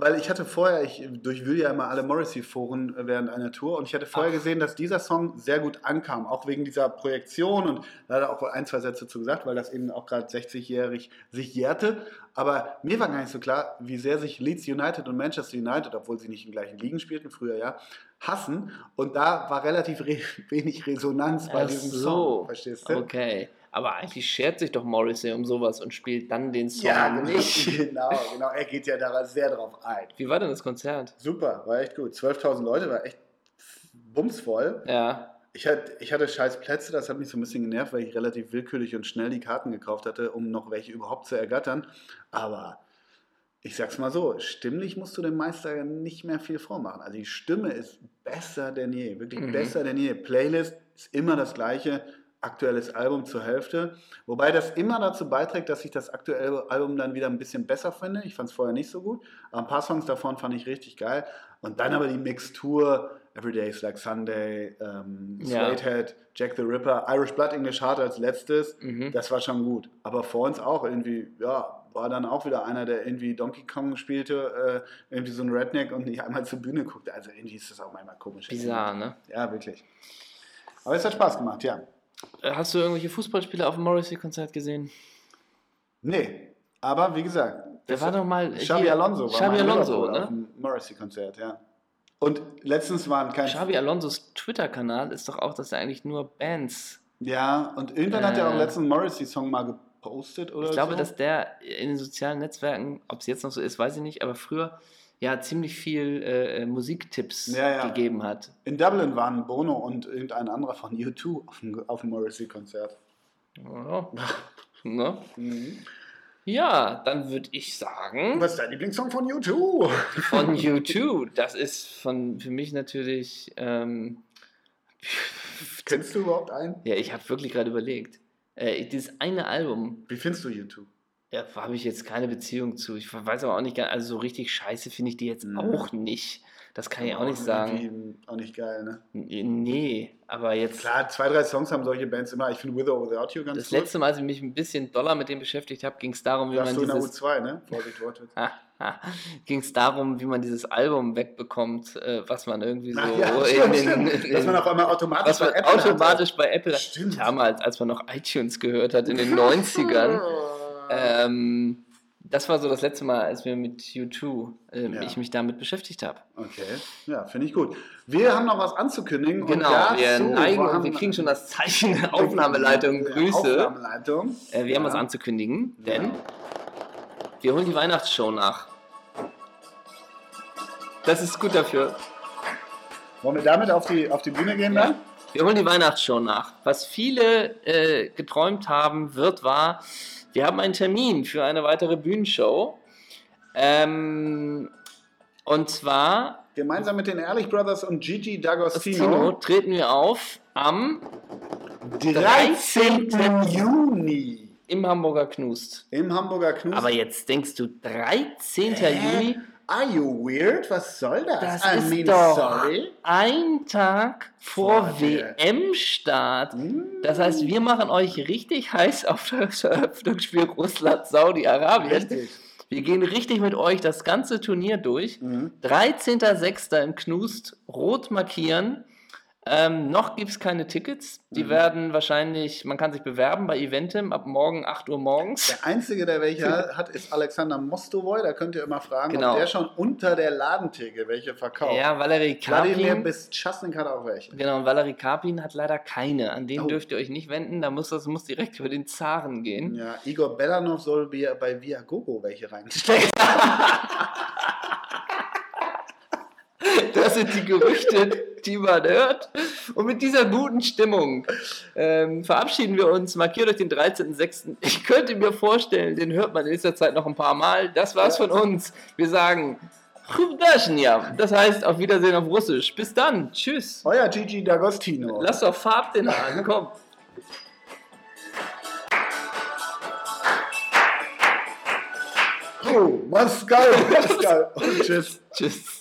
weil ich hatte vorher, ich durchwühle ja immer alle Morrissey-Foren während einer Tour und ich hatte vorher Ach. gesehen, dass dieser Song sehr gut ankam, auch wegen dieser Projektion und da hat er auch ein, zwei Sätze zu gesagt, weil das eben auch gerade 60-jährig sich jährte. Aber mir war gar nicht so klar, wie sehr sich Leeds United und Manchester United, obwohl sie nicht im gleichen Ligen spielten, früher ja, hassen. Und da war relativ re wenig Resonanz bei Ach diesem so. Song, verstehst du?
Okay. Aber eigentlich schert sich doch Morrissey um sowas und spielt dann den Song ja, nicht.
Genau, genau. Er geht ja da sehr drauf ein.
Wie war denn das Konzert?
Super, war echt gut. 12.000 Leute, war echt bumsvoll.
Ja.
Ich hatte, ich hatte scheiß Plätze, das hat mich so ein bisschen genervt, weil ich relativ willkürlich und schnell die Karten gekauft hatte, um noch welche überhaupt zu ergattern. Aber ich sag's mal so, stimmlich musst du dem Meister nicht mehr viel vormachen. Also die Stimme ist besser denn je, wirklich mhm. besser denn je. Playlist ist immer das gleiche aktuelles Album zur Hälfte. Wobei das immer dazu beiträgt, dass ich das aktuelle Album dann wieder ein bisschen besser finde. Ich fand es vorher nicht so gut. Aber ein paar Songs davon fand ich richtig geil. Und dann aber die Mixtur, Every Day is Like Sunday, ähm, Suede ja. Jack the Ripper, Irish Blood English Heart als letztes. Mhm. Das war schon gut. Aber vor uns auch irgendwie, ja, war dann auch wieder einer, der irgendwie Donkey Kong spielte, äh, irgendwie so ein Redneck und nicht einmal zur Bühne guckte. Also irgendwie ist das auch manchmal komisch.
Bizarr, ne?
Ja, wirklich. Aber es hat Spaß gemacht, ja.
Äh, hast du irgendwelche Fußballspieler auf dem Morrissey-Konzert gesehen?
Nee, aber wie gesagt.
Der war doch mal.
Xabi Alonso
war Xabi Alonso, ne?
auf dem Morrissey-Konzert, ja. Und letztens waren kein.
Xabi Alonsos Twitter-Kanal ist doch auch, dass er eigentlich nur Bands.
Ja, und irgendwann äh, hat er auch äh. letzten Morrissey-Song mal gepostet oder
Ich glaube,
so.
dass der in den sozialen Netzwerken, ob es jetzt noch so ist, weiß ich nicht, aber früher ja ziemlich viel äh, Musiktipps ja, ja. gegeben hat.
In Dublin waren Bono und irgendein anderer von U2 auf dem, auf dem Morrissey-Konzert.
Ja. ne? mhm. Ja, dann würde ich sagen.
Was ist dein Lieblingssong von U2?
Von U2. Das ist von, für mich natürlich. Ähm,
Kennst du überhaupt einen?
Ja, ich habe wirklich gerade überlegt. Äh, dieses eine Album.
Wie findest du U2?
Ja, habe ich jetzt keine Beziehung zu. Ich weiß aber auch nicht, also so richtig scheiße finde ich die jetzt auch nicht. Das kann ich auch nicht sagen.
Auch nicht geil, ne?
Nee, aber jetzt.
Klar, zwei, drei Songs haben solche Bands immer. Ich finde With or Without You ganz
Das gut. letzte Mal, als ich mich ein bisschen doller mit dem beschäftigt habe, ging es darum, wie
Warst
man
du dieses. in der U2, ne? Vorsicht, Wortwitz.
ging es darum, wie man dieses Album wegbekommt, äh, was man irgendwie so
ja, stimmt, in, den, in,
Dass
man auf einmal automatisch
bei Apple automatisch bei Apple Stimmt. Damals, als man noch iTunes gehört hat in den 90ern. ähm, das war so das letzte Mal, als wir mit U2, äh, ja. ich mich damit beschäftigt habe.
Okay, ja, finde ich gut. Wir haben noch was anzukündigen.
Genau, wir neigen und wir kriegen schon das Zeichen Aufnahmeleitung, Grüße.
Aufnahmeleitung.
Äh, wir ja. haben was anzukündigen, denn ja. wir holen die Weihnachtsshow nach. Das ist gut dafür.
Wollen wir damit auf die, auf die Bühne gehen
dann? Wir holen die Weihnachtsshow nach. Was viele äh, geträumt haben, wird wahr. Wir haben einen Termin für eine weitere Bühnenshow. Ähm, und zwar.
Gemeinsam mit den Ehrlich Brothers und Gigi D'Agostino
treten wir auf am
13. Juni.
Im Hamburger Knust.
Im Hamburger Knust.
Aber jetzt denkst du, 13. Hä? Juni?
Are you weird? Was soll das?
Das I ist mean, doch sorry. ein Tag vor, vor WM-Start. Mm. Das heißt, wir machen euch richtig heiß auf das Eröffnungsspiel Russland-Saudi-Arabien. Wir gehen richtig mit euch das ganze Turnier durch. Mhm. 13.06. im Knust rot markieren. Ähm, noch gibt es keine Tickets. Die mhm. werden wahrscheinlich, man kann sich bewerben bei Eventim ab morgen 8 Uhr morgens.
Der Einzige, der welche hat, ist Alexander Mostovoy. Da könnt ihr immer fragen, genau. ob der schon unter der Ladentheke welche verkauft.
Ja, Valerie Karpin.
Vladimir Bischasnik hat auch welche.
Genau, und Valerie Karpin hat leider keine. An den oh. dürft ihr euch nicht wenden. Da muss das muss direkt über den Zaren gehen.
Ja, Igor Belanov soll bei Viagogo welche reinstecken.
Das sind die Gerüchte, die man hört. Und mit dieser guten Stimmung ähm, verabschieden wir uns. Markiert euch den 13.06. Ich könnte mir vorstellen, den hört man in nächster Zeit noch ein paar Mal. Das war's von uns. Wir sagen das heißt auf Wiedersehen auf Russisch. Bis dann. Tschüss.
Euer Gigi D'Agostino.
Lass doch Farb den an. Komm.
Oh, was geil. Und tschüss.
Tschüss.